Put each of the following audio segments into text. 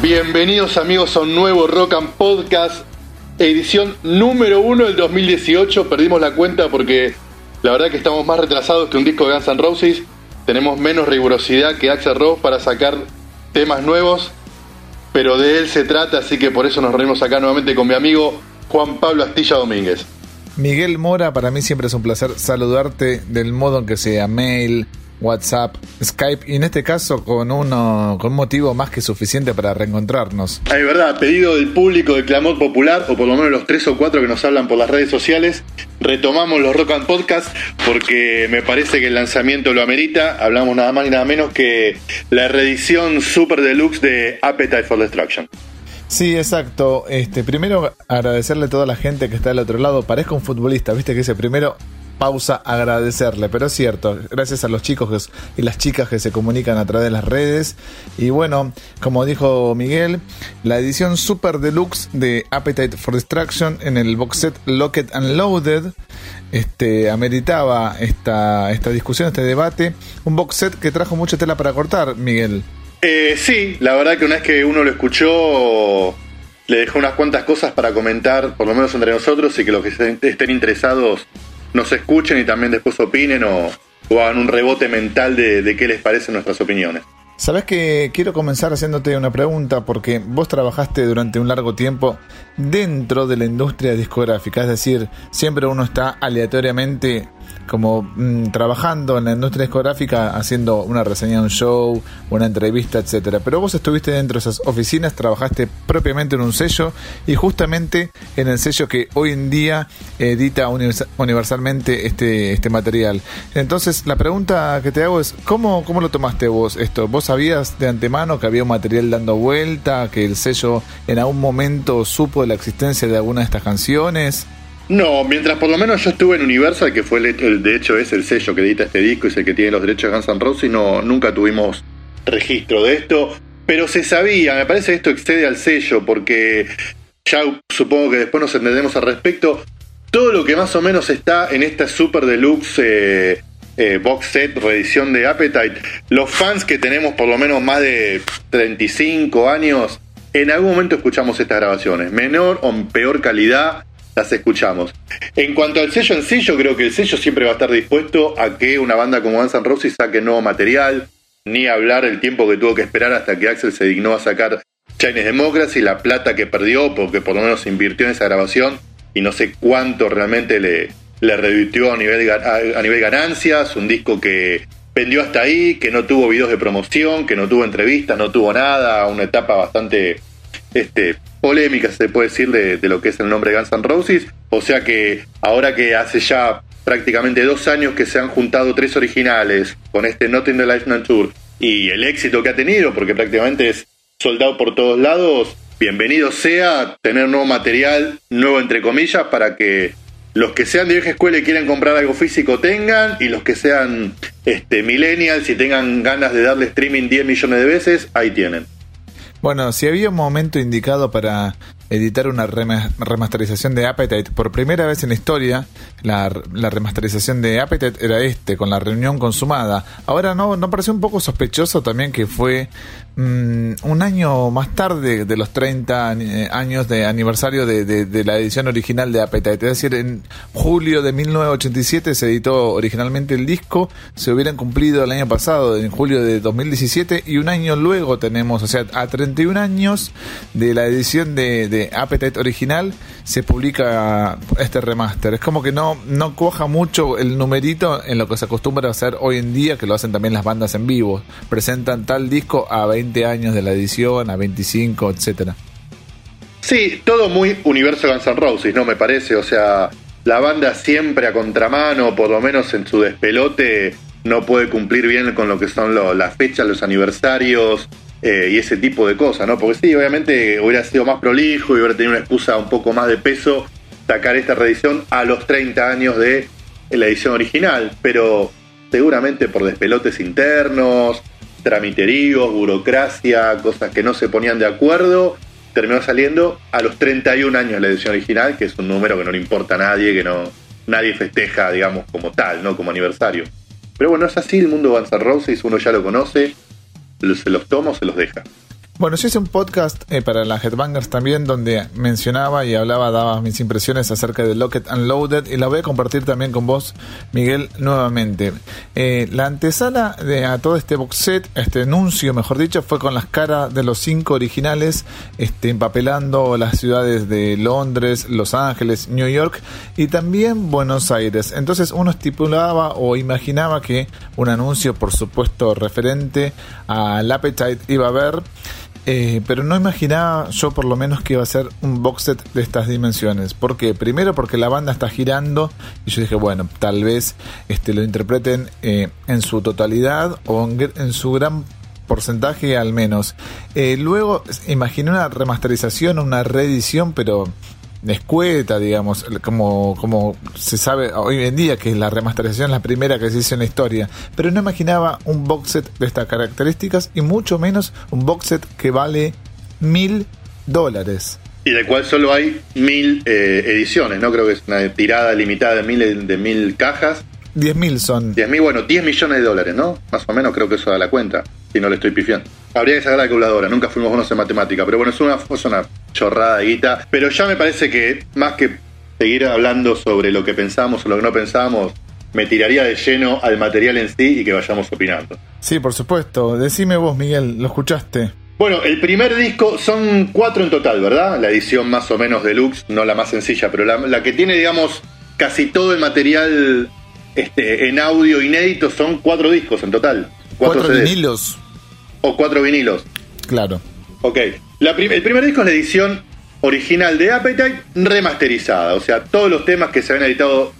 Bienvenidos amigos a un nuevo Rock and Podcast, edición número uno del 2018. Perdimos la cuenta porque la verdad que estamos más retrasados que un disco de Guns N' Roses. Tenemos menos rigurosidad que Axel Rose para sacar temas nuevos, pero de él se trata, así que por eso nos reunimos acá nuevamente con mi amigo Juan Pablo Astilla Domínguez. Miguel Mora, para mí siempre es un placer saludarte del modo en que sea mail, WhatsApp, Skype y en este caso con uno con un motivo más que suficiente para reencontrarnos. Es verdad, pedido del público de clamor popular o por lo menos los tres o cuatro que nos hablan por las redes sociales, retomamos los Rock and Podcast porque me parece que el lanzamiento lo amerita. Hablamos nada más y nada menos que la reedición super deluxe de Appetite for Destruction. Sí, exacto. Este, primero agradecerle a toda la gente que está del otro lado. Parezco un futbolista, viste que dice primero pausa agradecerle, pero es cierto, gracias a los chicos y las chicas que se comunican a través de las redes. Y bueno, como dijo Miguel, la edición super deluxe de Appetite for Destruction en el box set Locked and Loaded este, ameritaba esta, esta discusión, este debate. Un box set que trajo mucha tela para cortar, Miguel. Eh, sí, la verdad que una vez que uno lo escuchó, le dejó unas cuantas cosas para comentar, por lo menos entre nosotros, y que los que estén interesados nos escuchen y también después opinen o, hagan un rebote mental de, de qué les parecen nuestras opiniones. Sabes que quiero comenzar haciéndote una pregunta porque vos trabajaste durante un largo tiempo dentro de la industria discográfica, es decir, siempre uno está aleatoriamente como mm, trabajando en la industria discográfica, haciendo una reseña de un show, una entrevista, etcétera. Pero vos estuviste dentro de esas oficinas, trabajaste propiamente en un sello y justamente en el sello que hoy en día edita universalmente este, este material. Entonces, la pregunta que te hago es, ¿cómo, ¿cómo lo tomaste vos esto? ¿Vos sabías de antemano que había un material dando vuelta, que el sello en algún momento supo de la existencia de alguna de estas canciones? No, mientras por lo menos yo estuve en Universal, que fue el, de hecho es el sello que edita este disco y es el que tiene los derechos de Guns N' Roses, no, nunca tuvimos registro de esto, pero se sabía, me parece que esto excede al sello, porque ya supongo que después nos entendemos al respecto, todo lo que más o menos está en esta super deluxe eh, eh, box set, reedición de Appetite, los fans que tenemos por lo menos más de 35 años, en algún momento escuchamos estas grabaciones, menor o peor calidad, las escuchamos. En cuanto al sello en sí, yo creo que el sello siempre va a estar dispuesto a que una banda como Guns N' Roses saque nuevo material, ni hablar el tiempo que tuvo que esperar hasta que Axel se dignó a sacar Chinese Democracy, la plata que perdió, porque por lo menos invirtió en esa grabación y no sé cuánto realmente le, le revirtió a nivel, a, nivel ganancias, un disco que vendió hasta ahí, que no tuvo videos de promoción, que no tuvo entrevistas, no tuvo nada, una etapa bastante este, polémica, se puede decir, de, lo que es el nombre Guns N' Roses. O sea que ahora que hace ya prácticamente dos años que se han juntado tres originales con este Not in the Life Tour y el éxito que ha tenido, porque prácticamente es soldado por todos lados, bienvenido sea tener nuevo material, nuevo entre comillas, para que los que sean de vieja escuela y quieran comprar algo físico tengan, y los que sean este, millennials y tengan ganas de darle streaming 10 millones de veces, ahí tienen. Bueno, si había un momento indicado para editar una remasterización de Appetite por primera vez en la historia, la, remasterización de Appetite era este, con la reunión consumada. Ahora no, ¿no pareció un poco sospechoso también que fue mm, un año más tarde de los 30 eh, años de aniversario de, la edición original de Appetite? Es decir, en julio de 1987 se editó originalmente el disco, se hubieran cumplido el año pasado, en julio de 2017, y un año luego tenemos, o sea, a 31 años de la edición de Appetite original se publica este remaster. Es como que no, no cuaja mucho el numerito en lo que se acostumbra a hacer hoy en día, que lo hacen también las bandas en vivo. Presentan tal disco a 20 años de la edición, a 25, etcétera. Sí, todo muy universo Guns N' Roses, ¿no? Me parece, o sea, la banda siempre a contramano, por lo menos en su despelote, no puede cumplir bien con lo que son las fechas, los aniversarios, eh, y ese tipo de cosas, ¿no? Porque sí, obviamente hubiera sido más prolijo y hubiera tenido una excusa un poco más de peso sacar esta reedición a los 30 años de la edición original, pero seguramente por despelotes internos, tramiteríos, burocracia, cosas que no se ponían de acuerdo, terminó saliendo a los 31 años la edición original, que es un número que no le importa a nadie, que no nadie festeja, digamos, como tal, ¿no? Como aniversario. Pero bueno, es así el mundo Guns N' Roses, uno ya lo conoce, se los toma o se los deja. Bueno, yo hice un podcast eh, para la Headbangers también donde mencionaba y hablaba, daba mis impresiones acerca de Locked and Loaded y la voy a compartir también con vos, Miguel, nuevamente. Eh, la antesala de, a todo este box set, este anuncio, mejor dicho, fue con las caras de los cinco originales, este, empapelando las ciudades de Londres, Los Ángeles, New York y también Buenos Aires. Entonces uno estipulaba o imaginaba que un anuncio, por supuesto, referente al Appetite iba a haber eh, pero no imaginaba yo por lo menos que iba a ser un box set de estas dimensiones. ¿Por qué? Primero porque la banda está girando y yo dije, bueno, tal vez este, lo interpreten eh, en su totalidad o en, su gran porcentaje al menos. Eh, luego imaginé una remasterización, una reedición, pero escueta, digamos, como, como se sabe hoy en día que la remasterización es la primera que se hizo en la historia, pero no imaginaba un box set de estas características y mucho menos un box set que vale mil dólares. Y del cual solo hay mil eh, ediciones, ¿no? Creo que es una tirada limitada de mil, de mil cajas. Diez mil son. Diez mil, bueno, 10 millones de dólares, ¿no? Más o menos creo que eso da la cuenta, si no le estoy pifiando. Habría que sacar la calculadora, nunca fuimos buenos en matemática, pero bueno, es una, es una chorrada de guita. Pero ya me parece que más que seguir hablando sobre lo que pensamos o lo que no pensamos, me tiraría de lleno al material en sí y que vayamos opinando. Sí, por supuesto. Decime vos, Miguel, ¿lo escuchaste? Bueno, el primer disco son cuatro en total, ¿verdad? La edición más o menos deluxe, no la más sencilla, pero la, que tiene, digamos, casi todo el material este, en audio inédito son cuatro discos en total. Cuatro, vinilos. O cuatro vinilos. Claro. Ok. el primer disco es la edición original de Appetite remasterizada. O sea, todos los temas que se habían editado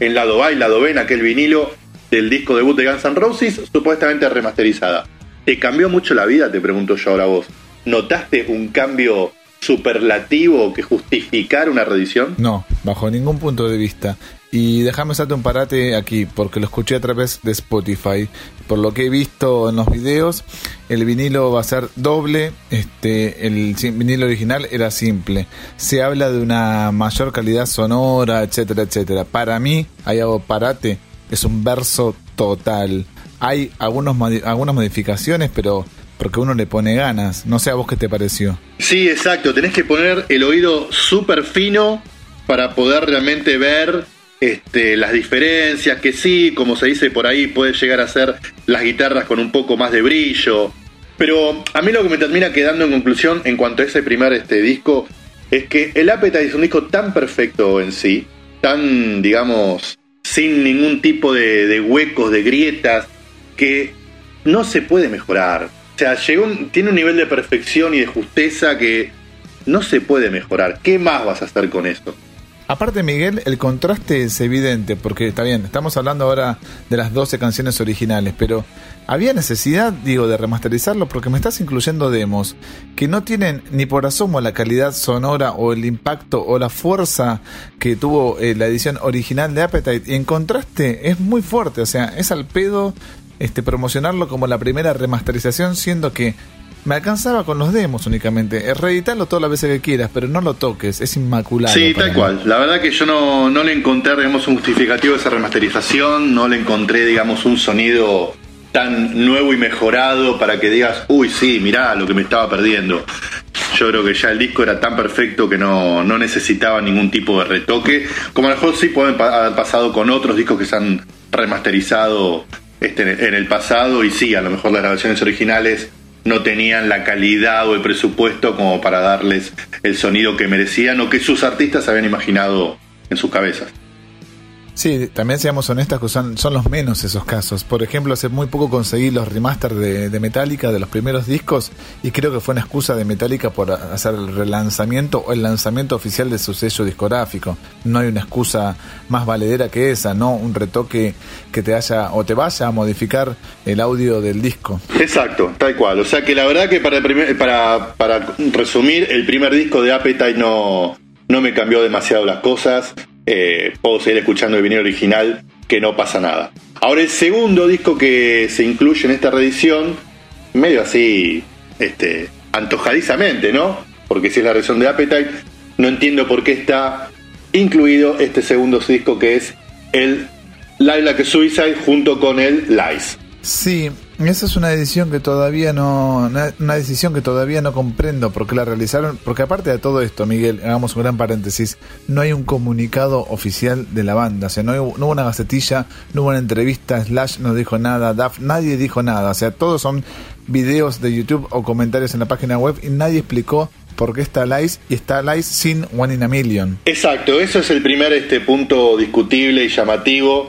en lado A y lado B en aquel vinilo del disco debut de Guns N' Roses, supuestamente remasterizada. ¿Te cambió mucho la vida? Te pregunto yo ahora a vos. ¿Notaste un cambio superlativo que justificar una reedición? No, bajo ningún punto de vista. Y déjame hacerte un parate aquí, porque lo escuché a través de Spotify. Por lo que he visto en los videos, el vinilo va a ser doble, este, el vinilo original era simple. Se habla de una mayor calidad sonora, etcétera, etcétera. Para mí, hay algo parate, es un verso total. Hay algunos, algunas modificaciones, pero porque uno le pone ganas. No sé a vos qué te pareció. Sí, exacto. Tenés que poner el oído súper fino para poder realmente ver este, las diferencias, que sí, como se dice por ahí, puede llegar a ser las guitarras con un poco más de brillo. Pero a mí lo que me termina quedando en conclusión en cuanto a ese primer este, disco es que el Appetite es un disco tan perfecto en sí, tan, digamos, sin ningún tipo de, de huecos, de grietas, que no se puede mejorar. O sea, llegó tiene un nivel de perfección y de justeza que no se puede mejorar. ¿Qué más vas a hacer con esto? Aparte, Miguel, el contraste es evidente, porque está bien, estamos hablando ahora de las 12 canciones originales, pero ¿había necesidad, digo, de remasterizarlo? Porque me estás incluyendo demos que no tienen ni por asomo la calidad sonora o el impacto o la fuerza que tuvo eh, la edición original de Appetite. Y en contraste, es muy fuerte, o sea, es al pedo este, promocionarlo como la primera remasterización, siendo que me alcanzaba con los demos únicamente. Reeditarlo todas las veces que quieras, pero no lo toques, es inmaculado. Sí, tal cual. La verdad que yo no, no le encontré, digamos, un justificativo de esa remasterización, no le encontré, digamos, un sonido tan nuevo y mejorado para que digas, uy, sí, mirá lo que me estaba perdiendo. Yo creo que ya el disco era tan perfecto que no, no necesitaba ningún tipo de retoque, como a lo mejor sí pueden haber pasado con otros discos que se han remasterizado este, en el pasado y sí, a lo mejor las grabaciones originales no tenían la calidad o el presupuesto como para darles el sonido que merecían o que sus artistas habían imaginado en sus cabezas. Sí, también seamos honestos que son, son los menos esos casos. Por ejemplo, hace muy poco conseguí los remaster de, de, Metallica de los primeros discos y creo que fue una excusa de Metallica por hacer el relanzamiento o el lanzamiento oficial de su sello discográfico. No hay una excusa más valedera que esa, no un retoque que te haya o te vaya a modificar el audio del disco. Exacto, tal cual. O sea que la verdad que para, para, para resumir, el primer disco de Appetite no, no me cambió demasiado las cosas eh, puedo seguir escuchando el vinilo original, que no pasa nada. Ahora el segundo disco que se incluye en esta reedición, medio así, este, antojadizamente, ¿no? Porque si es la reedición de Appetite, no entiendo por qué está incluido este segundo disco que es el Like Suicide junto con el Lies. Sí, Esa es una decisión que todavía no, una decisión que todavía no comprendo por qué la realizaron, porque aparte de todo esto, Miguel, hagamos un gran paréntesis, no hay un comunicado oficial de la banda, o sea, no, hubo una gacetilla, no hubo una entrevista, Slash no dijo nada, Duff, nadie dijo nada, o sea, todos son videos de YouTube o comentarios en la página web y nadie explicó por qué está Lice y está Lice sin One in a Million. Exacto, eso es el primer este punto discutible y llamativo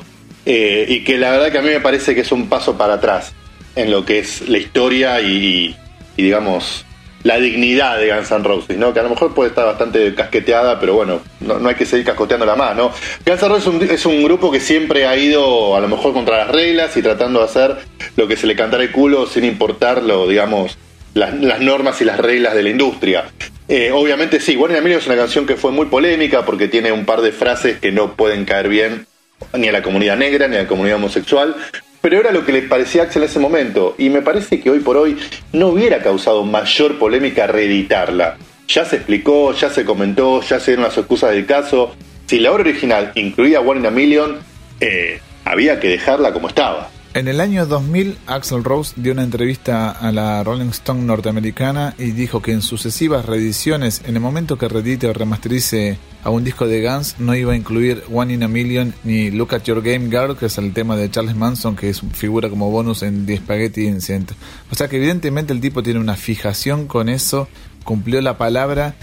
eh, y que la verdad que a mí me parece que es un paso para atrás en lo que es la historia y, digamos la dignidad de Guns N' Roses, ¿no? Que a lo mejor puede estar bastante casqueteada, pero bueno, no, hay que seguir cascoteándola más, ¿no? Guns N' Roses es un, grupo que siempre ha ido a lo mejor contra las reglas y tratando de hacer lo que se le cantara el culo sin importar lo, digamos, las, normas y las reglas de la industria. Eh, obviamente sí, One in es una canción que fue muy polémica porque tiene un par de frases que no pueden caer bien ni a la comunidad negra ni a la comunidad homosexual, pero era lo que le parecía a Axel en ese momento. Y me parece que hoy por hoy no hubiera causado mayor polémica reeditarla. Ya se explicó, ya se comentó, ya se dieron las excusas del caso. Si la obra original incluía One in a Million, eh, había que dejarla como estaba. En el año 2000, Axel Rose dio una entrevista a la Rolling Stone norteamericana y dijo que en sucesivas reediciones, en el momento que reedite o remasterice a un disco de Guns, no iba a incluir One in a Million ni Look at Your Game Girl, que es el tema de Charles Manson, que es, figura como bonus en The Spaghetti Incident. O sea que evidentemente el tipo tiene una fijación con eso, cumplió la palabra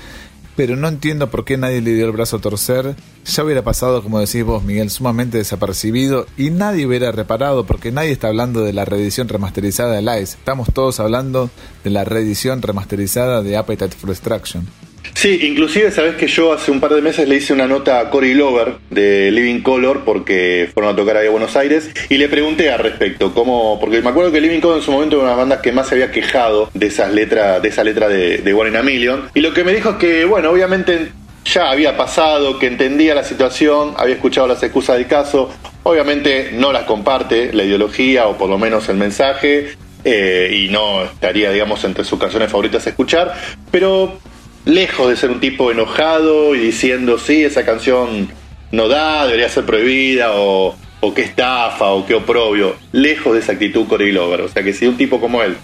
pero no entiendo por qué nadie le dio el brazo a torcer. Ya hubiera pasado, como decís vos, Miguel, sumamente desapercibido y nadie hubiera reparado porque nadie está hablando de la reedición remasterizada de Lice. Estamos todos hablando de la reedición remasterizada de Appetite for. Sí, inclusive sabes que yo hace un par de meses le hice una nota a Cory Lover de Living Color porque fueron a tocar ahí a Buenos Aires y le pregunté al respecto cómo, porque me acuerdo que Living Color en su momento era una banda que más se había quejado de esas letras, de esa letra de, de One in a Million. Y lo que me dijo es que bueno, obviamente ya había pasado, que entendía la situación, había escuchado las excusas del caso, obviamente no las comparte la ideología o por lo menos el mensaje eh, y no estaría digamos entre sus canciones favoritas a escuchar, pero lejos de ser un tipo enojado y diciendo, sí, esa canción no da, debería ser prohibida, o, o qué estafa, o qué oprobio, lejos de esa actitud Corey Lover. O sea que si un tipo como él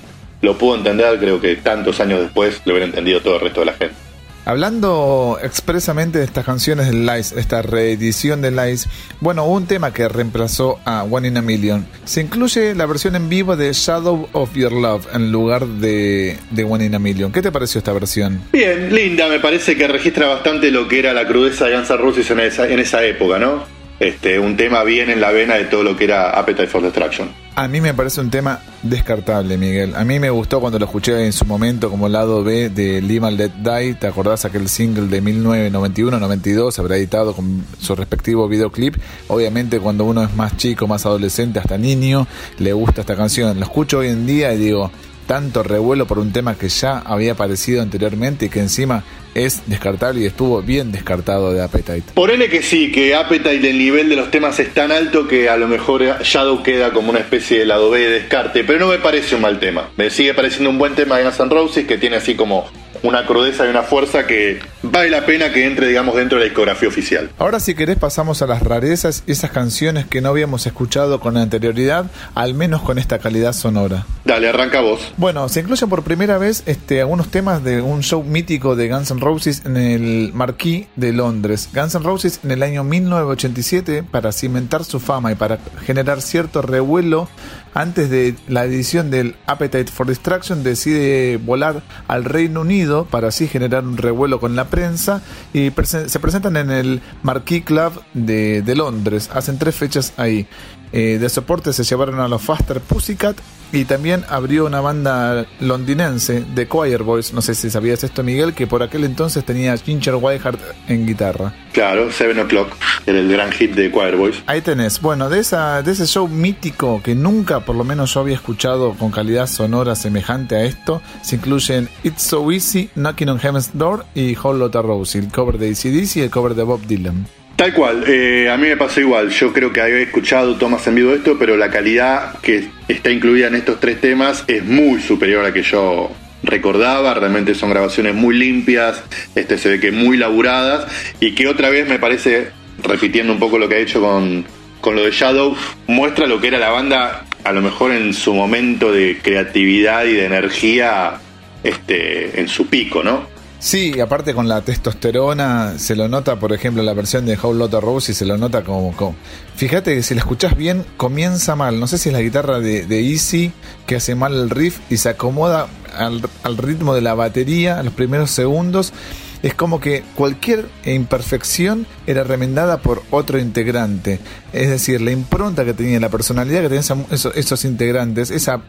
lo pudo entender, creo que tantos años después lo hubiera entendido todo el resto de la gente. Hablando expresamente de estas canciones de Lice, esta reedición de Lice, bueno, un tema que reemplazó a One in a Million. Se incluye la versión en vivo de Shadow of Your Love en lugar de, de One in a Million. ¿Qué te pareció esta versión? Bien, linda, me parece que registra bastante lo que era la crudeza de Guns N' Roses en esa, en esa época, ¿no? Este, un tema bien en la vena de todo lo que era Appetite for Destruction. A mí me parece un tema descartable, Miguel. A mí me gustó cuando lo escuché en su momento como lado B de Live Let Die. ¿Te acordás aquel single de 1991-92? Habrá editado con su respectivo videoclip. Obviamente cuando uno es más chico, más adolescente, hasta niño, le gusta esta canción. Lo escucho hoy en día y digo, tanto revuelo por un tema que ya había aparecido anteriormente y que encima es descartable y estuvo bien descartado de Appetite. Ponele que sí, que Appetite el nivel de los temas es tan alto que a lo mejor Shadow queda como una especie de lado B de descarte, pero no me parece un mal tema. Me sigue pareciendo un buen tema de Guns N' Roses que tiene así como una crudeza y una fuerza que vale la pena que entre, digamos, dentro de la discografía oficial. Ahora, si querés, pasamos a las rarezas y esas canciones que no habíamos escuchado con anterioridad, al menos con esta calidad sonora. Dale, arranca vos. Bueno, se incluyen por primera vez este, algunos temas de un show mítico de Guns N' Roses en el Marquis de Londres. Guns N' Roses en el año 1987, para cimentar su fama y para generar cierto revuelo antes de la edición del Appetite for Destruction, decide volar al Reino Unido para así generar un revuelo con la prensa y se presentan en el Marquis Club de, Londres. Hacen tres fechas ahí. Eh, de soporte se llevaron a los Faster Pussycat y también abrió una banda londinense de Choir Boys, no sé si sabías esto Miguel, que por aquel entonces tenía Ginger Whiteheart en guitarra. Claro, Seven O'Clock, era el gran hit de Choir Boys. Ahí tenés, bueno, de, esa, de ese show mítico que nunca por lo menos yo había escuchado con calidad sonora semejante a esto, se incluyen It's So Easy, Knocking on Heaven's Door y Whole Lotta Rose, el cover de ACDC y el cover de Bob Dylan. Tal cual, eh, a mí me pasó igual. Yo creo que había escuchado Tomás en vivo esto, pero la calidad que está incluida en estos tres temas es muy superior a la que yo recordaba. Realmente son grabaciones muy limpias, este se ve que muy laburadas y que otra vez me parece, repitiendo un poco lo que ha hecho con, con lo de Shadow, muestra lo que era la banda a lo mejor en su momento de creatividad y de energía este, en su pico, ¿no? Sí, aparte con la testosterona se lo nota, por ejemplo, la versión de How Lotta Rose y se lo nota como. Fíjate que si la escuchás bien, comienza mal. No sé si es la guitarra de, de Easy que hace mal el riff y se acomoda al, al ritmo de la batería a los primeros segundos es como que cualquier imperfección era remendada por otro integrante. Es decir, la impronta que tenía, la personalidad que tenían esos, esos integrantes, esa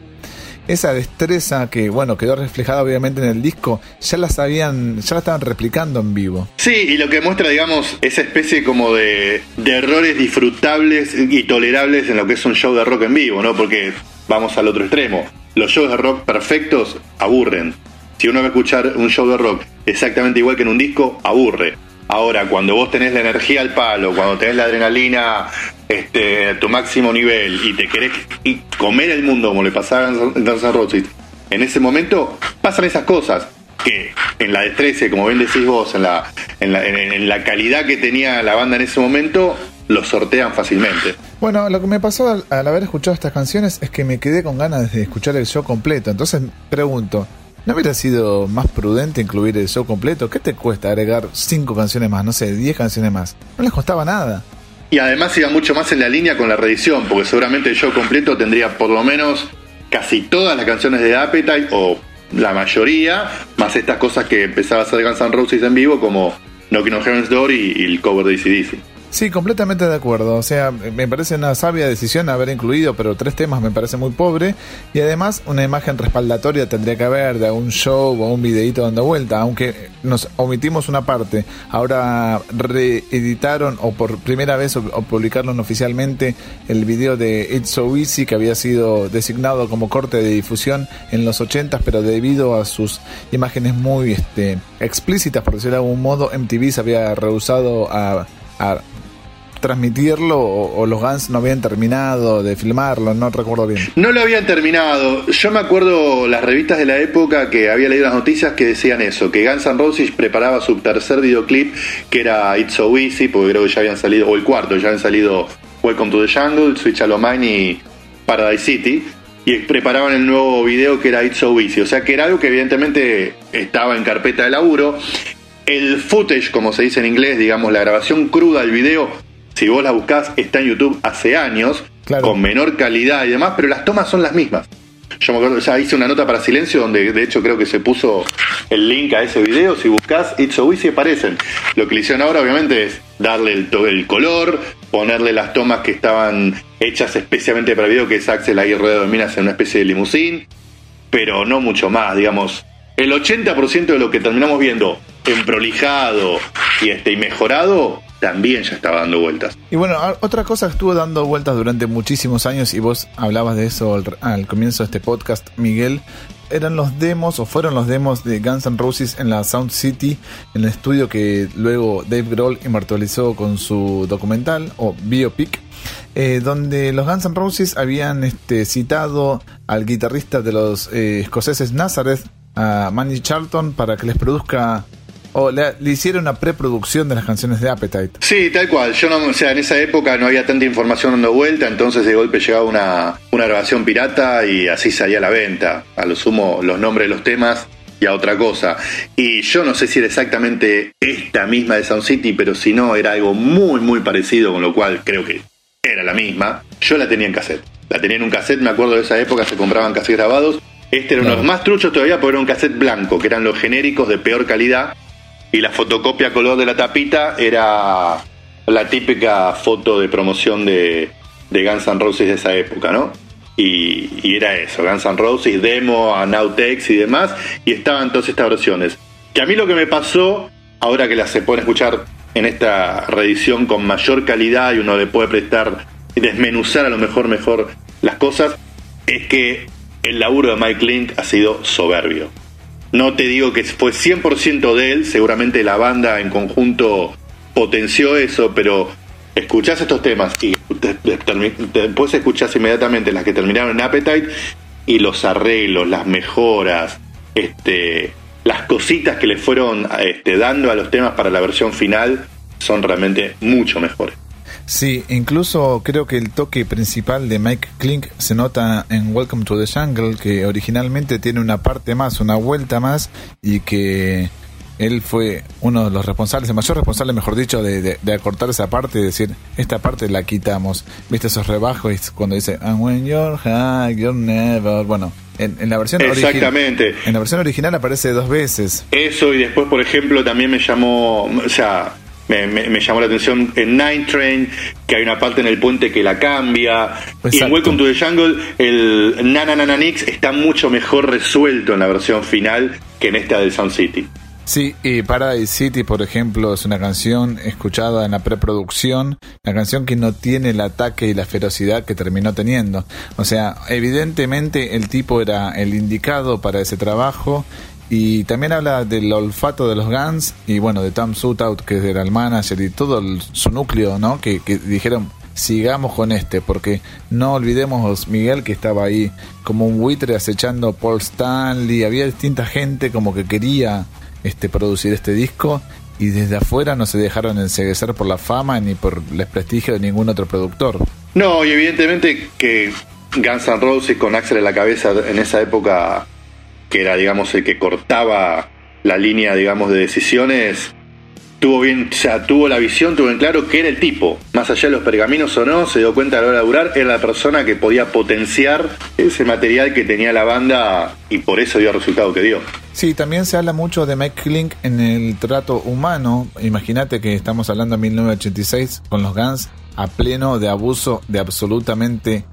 esa destreza que bueno quedó reflejada obviamente en el disco ya la sabían ya la estaban replicando en vivo. Sí y lo que muestra digamos esa especie como de, de errores disfrutables y tolerables en lo que es un show de rock en vivo no porque vamos al otro extremo. Los shows de rock perfectos aburren. Si uno va a escuchar un show de rock exactamente igual que en un disco, aburre. Ahora, cuando vos tenés la energía al palo, cuando tenés la adrenalina este, a tu máximo nivel y te querés comer el mundo como le pasaba en Guns N' en ese momento pasan esas cosas que en la destreza, como bien decís vos, en la, en la, en la calidad que tenía la banda en ese momento, lo sortean fácilmente. Bueno, lo que me pasó al, al, haber escuchado estas canciones es que me quedé con ganas de escuchar el show completo. Entonces pregunto, ¿No hubiera sido más prudente incluir el show completo? ¿Qué te cuesta agregar cinco canciones más? No sé, 10 canciones más. No les costaba nada. Y además iba mucho más en la línea con la reedición, porque seguramente el show completo tendría por lo menos casi todas las canciones de Appetite, o la mayoría, más estas cosas que empezaba a hacer Guns N' Roses en vivo, como Knocking on Heaven's Door y, y el cover de ACDC. Sí, completamente de acuerdo. O sea, me parece una sabia decisión haber incluido, pero tres temas me parece muy pobre. Y además, una imagen respaldatoria tendría que haber de un show o un videito dando vuelta. Aunque nos omitimos una parte, ahora reeditaron o por primera vez publicaron oficialmente el video de It's So Easy que había sido designado como corte de difusión en los 80 pero debido a sus imágenes muy este, explícitas, por decirlo de algún modo, MTV se había rehusado a transmitirlo o, los Guns no habían terminado de filmarlo, no recuerdo bien. No lo habían terminado. Yo me acuerdo las revistas de la época que había leído las noticias que decían eso, que Guns N' Roses preparaba su tercer videoclip, que era It's So Easy, porque creo que ya habían salido, o el cuarto, ya habían salido Welcome to the Jungle, Switch a Mine y Paradise City. Y preparaban el nuevo video que era It's So Easy. O sea que era algo que evidentemente estaba en carpeta de laburo. El footage, como se dice en inglés, digamos, la grabación cruda del video, si vos la buscás, está en YouTube hace años, con menor calidad y demás, pero las tomas son las mismas. Yo me acuerdo, ya hice una nota para Silencio donde de hecho creo que se puso el link a ese video. Si buscas It's So Easy aparecen. Lo que le hicieron ahora obviamente es darle el, el color, ponerle las tomas que estaban hechas especialmente para el video, que es Axel ahí rodeado de minas en una especie de limusín, pero no mucho más, digamos. El 80% de lo que terminamos viendo en prolijado y, este, y mejorado también ya estaba dando vueltas. Y bueno, otra cosa que estuvo dando vueltas durante muchísimos años, y vos hablabas de eso al, comienzo de este podcast, Miguel, eran los demos o fueron los demos de Guns N' Roses en la Sound City, en el estudio que luego Dave Grohl inmortalizó con su documental o biopic. Eh, donde los Guns N' Roses habían este, citado al guitarrista de los eh, escoceses Nazareth, a Manny Charlton, para que les produzca o le, hicieron una preproducción de las canciones de Appetite. Sí, tal cual. Yo no, o sea, en esa época no había tanta información dando vuelta, entonces de golpe llegaba una, una grabación pirata y así salía a la venta. A lo sumo los nombres de los temas y a otra cosa. Y yo no sé si era exactamente esta misma de Sound City, pero si no, era algo muy, muy parecido, con lo cual creo que era la misma. Yo la tenía en cassette. La tenía en un cassette, me acuerdo de esa época, se compraban cassettes grabados. Este era uno de los más truchos todavía porque era un cassette blanco, que eran los genéricos de peor calidad y la fotocopia color de la tapita era la típica foto de promoción de, de Guns N' Roses de esa época, ¿no? Y, era eso, Guns N' Roses, demo, Nautex y demás, y estaban todas estas versiones. Que a mí lo que me pasó, ahora que las se pueden escuchar en esta reedición con mayor calidad y uno le puede prestar y desmenuzar a lo mejor mejor las cosas, es que el laburo de Mike Link ha sido soberbio. No te digo que fue 100% de él, seguramente la banda en conjunto potenció eso, pero escuchás estos temas y después escuchás inmediatamente las que terminaron en Appetite y los arreglos, las mejoras, este, las cositas que le fueron este, dando a los temas para la versión final son realmente mucho mejores. Sí, incluso creo que el toque principal de Mike Klink se nota en Welcome to the Jungle, que originalmente tiene una parte más, una vuelta más, y que él fue uno de los responsables, el mayor responsable, mejor dicho, de, acortar esa parte y decir, esta parte la quitamos. ¿Viste esos rebajos cuando dice, And when you're high, you're never... Bueno, en, la versión Exactamente. en la versión original aparece dos veces. Eso y después, por ejemplo, también me llamó, o sea, me, llamó la atención en Night Train, que hay una parte en el puente que la cambia. Y en Welcome to the Jungle, el Nana Nana Nix está mucho mejor resuelto en la versión final que en esta del Sound City. Sí, y Paradise City, por ejemplo, es una canción escuchada en la preproducción, una canción que no tiene el ataque y la ferocidad que terminó teniendo. O sea, evidentemente el tipo era el indicado para ese trabajo y también habla del olfato de los Guns y bueno, de Tom Sutout, que era el manager y todo su núcleo, ¿no? Que, que dijeron, sigamos con este, porque no olvidemos Miguel que estaba ahí como un buitre acechando Paul Stanley, había distinta gente como que quería este, producir este disco y desde afuera no se dejaron enseguecer por la fama ni por el prestigio de ningún otro productor. No, y evidentemente que Guns N' Roses con Axel en la cabeza en esa época, que era digamos el que cortaba la línea digamos de decisiones, tuvo bien, tuvo la visión, tuvo en claro que era el tipo, más allá de los pergaminos o no, se dio cuenta a la hora de durar, era la persona que podía potenciar ese material que tenía la banda y por eso dio el resultado que dio. Sí, también se habla mucho de Mike Klink en el trato humano. Imagínate que estamos hablando de 1986 con los Guns a pleno de abuso de absolutamente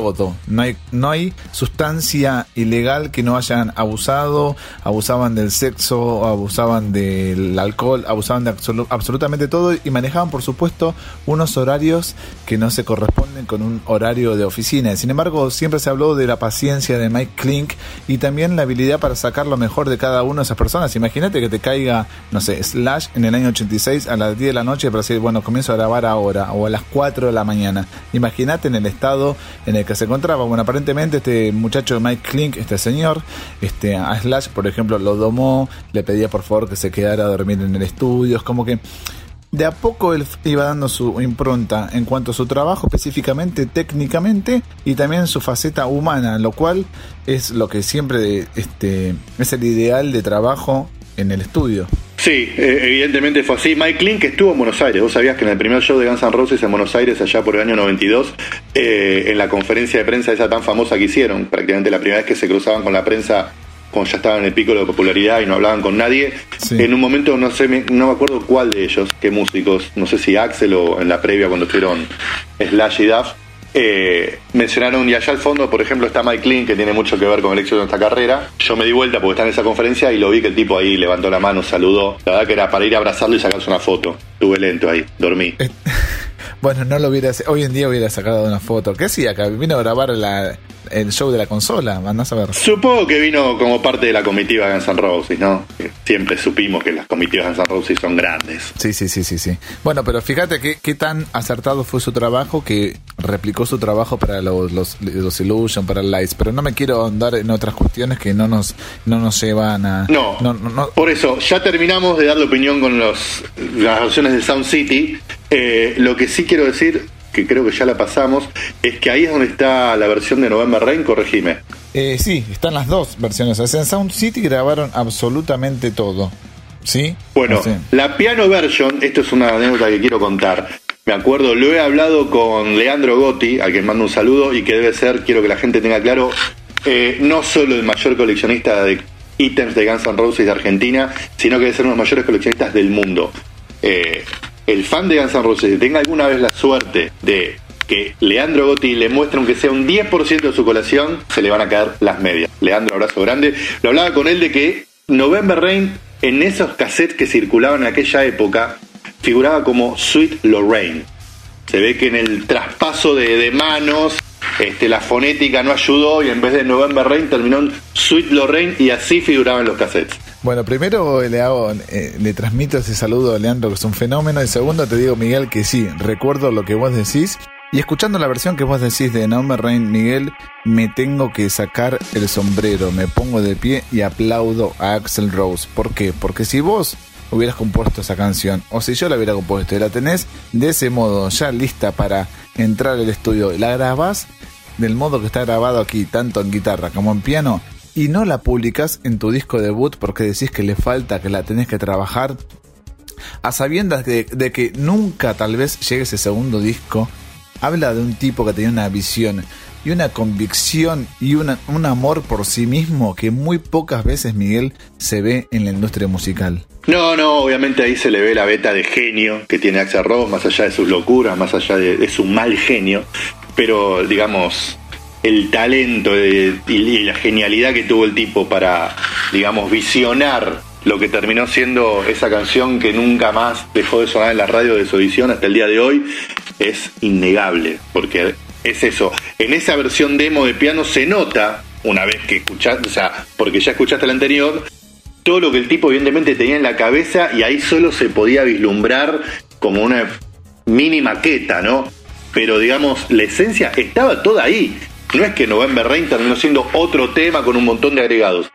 todo. No hay, no hay sustancia ilegal que no hayan abusado, abusaban del sexo, abusaban del alcohol, abusaban de absolutamente todo y manejaban, por supuesto, unos horarios que no se corresponden con un horario de oficina. Sin embargo, siempre se habló de la paciencia de Mike Klink y también la habilidad para sacar lo mejor de cada una de esas personas. Imagínate que te caiga, no sé, Slash en el año 86 a las 10 de la noche para decir, bueno, comienzo a grabar ahora o a las 4 de la mañana. Imagínate en el estado en el que se encontraba. Bueno, aparentemente este muchacho Mike Klink, este señor, este, a Slash, por ejemplo, lo domó, le pedía por favor que se quedara a dormir en el estudio. Es como que de a poco él iba dando su impronta en cuanto a su trabajo específicamente, técnicamente y también su faceta humana, lo cual es lo que siempre este, es el ideal de trabajo en el estudio. Sí, eh, evidentemente fue así. Mike Link estuvo en Buenos Aires. Vos sabías que en el primer show de Guns N' Roses en Buenos Aires, allá por el año 92, eh, en la conferencia de prensa esa tan famosa que hicieron, prácticamente la primera vez que se cruzaban con la prensa cuando ya estaban en el pico de popularidad y no hablaban con nadie, en un momento no sé, no me acuerdo cuál de ellos, qué músicos, no sé si Axel o en la previa cuando estuvieron Slash y Duff, eh, mencionaron, y allá al fondo, por ejemplo, está Mike Lean, que tiene mucho que ver con el éxito de nuestra carrera. Yo me di vuelta porque está en esa conferencia y lo vi que el tipo ahí levantó la mano, saludó. La verdad que era para ir a abrazarlo y sacarse una foto. Estuve lento ahí, dormí. Bueno, no lo hubiera hoy en día hubiera sacado una foto. ¿Qué hacía acá? Vino a grabar la, el show de la consola, mandás a ver. Supongo que vino como parte de la comitiva Guns N' Roses, ¿no? Siempre supimos que las comitivas Guns N' Roses son grandes. Sí, sí, sí, sí, sí. Bueno, pero fíjate qué, qué tan acertado fue su trabajo que replicó su trabajo para los, los, los Illusion, para el Lights, pero no me quiero andar en otras cuestiones que no nos, no nos llevan a... No, no, no, por eso, ya terminamos de dar la opinión con los, las versiones de Sound City. Eh, lo que sí quiero decir que creo que ya la pasamos, es que ahí es donde está la versión de November Rain, corregime. Eh, sí, están las dos versiones. En Sound City grabaron absolutamente todo. ¿Sí? Bueno, la piano version, esto es una anécdota que quiero contar. Me acuerdo, lo he hablado con Leandro Gotti, a quien mando un saludo, y que debe ser, quiero que la gente tenga claro, eh, no solo el mayor coleccionista de ítems de Guns N' Roses de Argentina, sino que debe ser uno de los mayores coleccionistas del mundo. Eh, el fan de Guns N' Roses tenga alguna vez la suerte de que Leandro Gotti le muestre aunque sea un 10% de su colección, se le van a caer las medias. Leandro, abrazo grande. Lo hablaba con él de que November Rain, en esos cassettes que circulaban en aquella época, figuraba como Sweet Lorraine. Se ve que en el traspaso de, manos este, la fonética no ayudó y en vez de November Rain terminó en Sweet Lorraine y así figuraban los cassettes. Bueno, primero le hago, eh, transmito ese saludo a Leandro, que es un fenómeno. Y segundo, te digo, Miguel, que sí, recuerdo lo que vos decís. Y escuchando la versión que vos decís de No Me Rain, Miguel, me tengo que sacar el sombrero, me pongo de pie y aplaudo a Axel Rose. ¿Por qué? Porque si vos hubieras compuesto esa canción, o si yo la hubiera compuesto y la tenés de ese modo ya lista para entrar al estudio, la grabás del modo que está grabado aquí, tanto en guitarra como en piano, y no la publicas en tu disco debut porque decís que le falta, que la tenés que trabajar, a sabiendas de, que nunca tal vez llegue ese segundo disco, habla de un tipo que tenía una visión y una convicción y un amor por sí mismo que muy pocas veces Miguel se ve en la industria musical. No, no, obviamente ahí se le ve la beta de genio que tiene Axel Rose, más allá de sus locuras, más allá de, su mal genio, pero digamos, el talento y la genialidad que tuvo el tipo para, digamos, visionar lo que terminó siendo esa canción que nunca más dejó de sonar en la radio de su edición hasta el día de hoy, es innegable, porque es eso. En esa versión demo de piano se nota, una vez que escuchaste, o sea, porque ya escuchaste la anterior, todo lo que el tipo evidentemente tenía en la cabeza y ahí solo se podía vislumbrar como una mini maqueta, ¿no? Pero digamos, la esencia estaba toda ahí. No es que November Rain terminó siendo otro tema con un montón de agregados.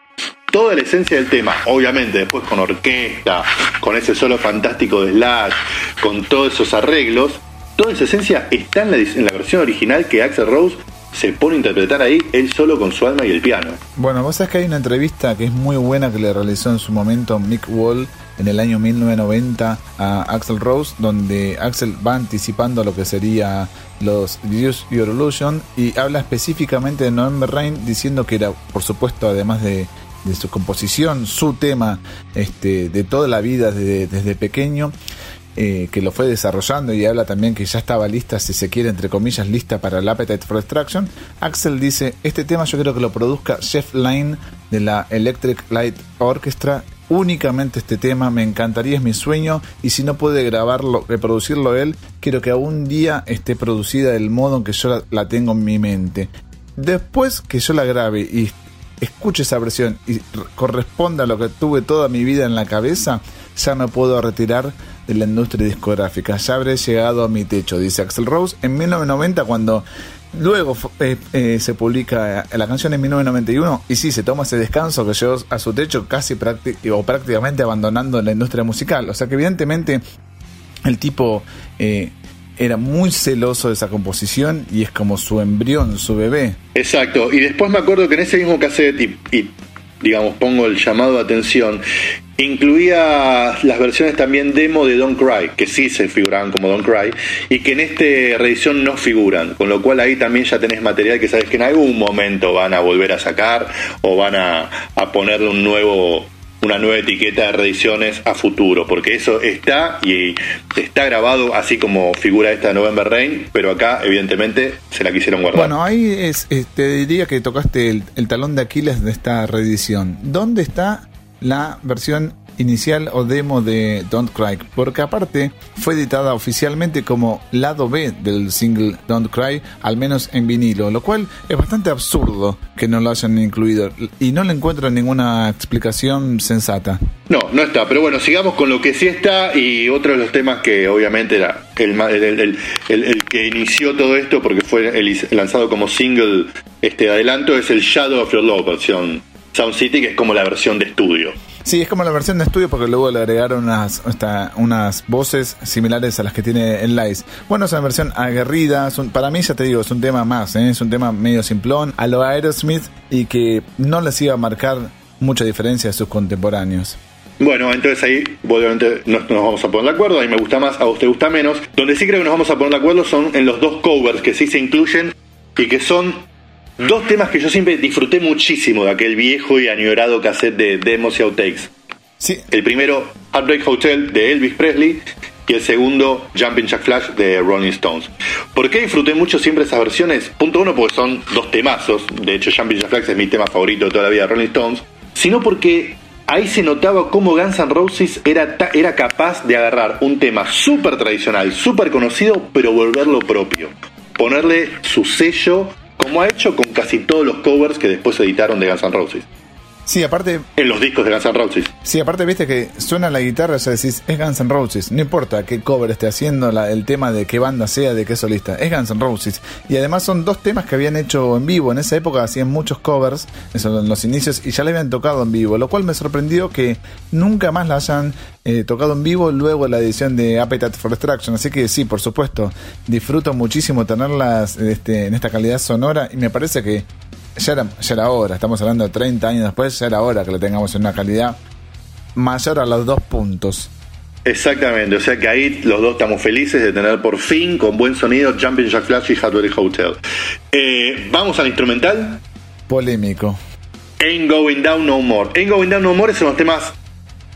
Toda la esencia del tema, obviamente, después con orquesta, con ese solo fantástico de Slash, con todos esos arreglos, toda esa esencia está en la, versión original que Axel Rose se pone a interpretar ahí él solo con su alma y el piano. Bueno, vos sabés que hay una entrevista que es muy buena que le realizó en su momento Mick Wall en el año 1990 a Axel Rose, donde Axel va anticipando lo que sería los Use Your Illusion y habla específicamente de November Rain, diciendo que era, por supuesto, además de, su composición, su tema este, de toda la vida desde, pequeño. Eh, que lo fue desarrollando y habla también que ya estaba lista, si se quiere, entre comillas, lista para el Appetite for Destruction. Axel dice, este tema yo creo que lo produzca Jeff Lynne de la Electric Light Orchestra. Únicamente este tema me encantaría, es mi sueño y si no puede grabarlo, reproducirlo él, quiero que algún día esté producida del modo en que yo la, tengo en mi mente. Después que yo la grabe y escuche esa versión y corresponda a lo que tuve toda mi vida en la cabeza, ya me puedo retirar de la industria discográfica. Ya habré llegado a mi techo, dice Axel Rose. En 1990, cuando luego eh, eh, se publica la canción en 1991, y sí, se toma ese descanso que llegó a su techo casi o prácticamente abandonando la industria musical. O sea que evidentemente el tipo... Eh, era muy celoso de esa composición y es como su embrión, su bebé. Exacto, y después me acuerdo que en ese mismo cassette, y digamos, pongo el llamado de atención, Incluía las versiones también demo de Don't Cry, que sí se figuraban como Don't Cry, y que en esta reedición no figuran, con lo cual ahí también ya tenés material que sabes que en algún momento van a volver a sacar o van a, ponerle un nuevo una nueva etiqueta de reediciones a futuro, porque eso está y está grabado así como figura esta de November Rain, pero acá evidentemente se la quisieron guardar. Bueno, ahí es, te diría que tocaste el talón de Aquiles de esta reedición. ¿Dónde está la versión inicial o demo de Don't Cry, porque aparte fue editada oficialmente como lado B del single Don't Cry, al menos en vinilo, lo cual es bastante absurdo que no lo hayan incluido y no le encuentro ninguna explicación sensata. No, no está, pero bueno, sigamos con lo que sí está y otro de los temas que obviamente era el, el, el, que inició todo esto porque fue lanzado como single este adelanto es el Shadow of Your Love versión Sound City, que es como la versión de estudio. Sí, es como la versión de estudio porque luego le agregaron unas, unas voces similares a las que tiene el Lice. Bueno, es una versión aguerrida, para mí ya te digo, es un tema más, ¿eh? es un tema medio simplón, a lo Aerosmith y que no les iba a marcar mucha diferencia a sus contemporáneos. Bueno, entonces ahí obviamente nos, nos, vamos a poner de acuerdo, a mí me gusta más, a usted gusta menos. Donde sí creo que nos vamos a poner de acuerdo son en los dos covers que sí se incluyen y que son Dos temas que yo siempre disfruté muchísimo de aquel viejo y añorado cassette de demos y outtakes. Sí. El primero, Heartbreak Hotel de Elvis Presley y el segundo, Jumping Jack Flash de Rolling Stones. ¿Por qué disfruté mucho siempre esas versiones? Punto uno, porque son dos temazos. De hecho, Jumping Jack Flash es mi tema favorito de toda la vida de Rolling Stones. Sino porque ahí se notaba cómo Guns N' Roses era, era capaz de agarrar un tema súper tradicional, súper conocido, pero volverlo propio. Ponerle su sello como ha hecho con casi todos los covers que después editaron de Guns N' Roses. Sí, aparte. En los discos de Guns N' Roses. Sí, aparte, viste que suena la guitarra, ya decís, es Guns N' Roses. No importa qué cover esté haciendo, el tema de qué banda sea, de qué solista. Es Guns N' Roses. Y además son dos temas que habían hecho en vivo. En esa época hacían muchos covers, eso en los inicios, y ya le habían tocado en vivo. Lo cual me sorprendió que nunca más la hayan eh, tocado en vivo luego la edición de Appetite for Destruction. Así que sí, por supuesto, disfruto muchísimo tenerlas este, en esta calidad sonora y me parece que ya era, ya era hora, estamos hablando de 30 años después, ya era hora que lo tengamos en una calidad mayor a los dos puntos. Exactamente, o sea que ahí los dos estamos felices de tener por fin con buen sonido Jumping Jack Flash y Hardware Hotel. Eh, Vamos al instrumental. Polémico. Ain't Going Down No More. Ain't Going Down No More es uno de los temas,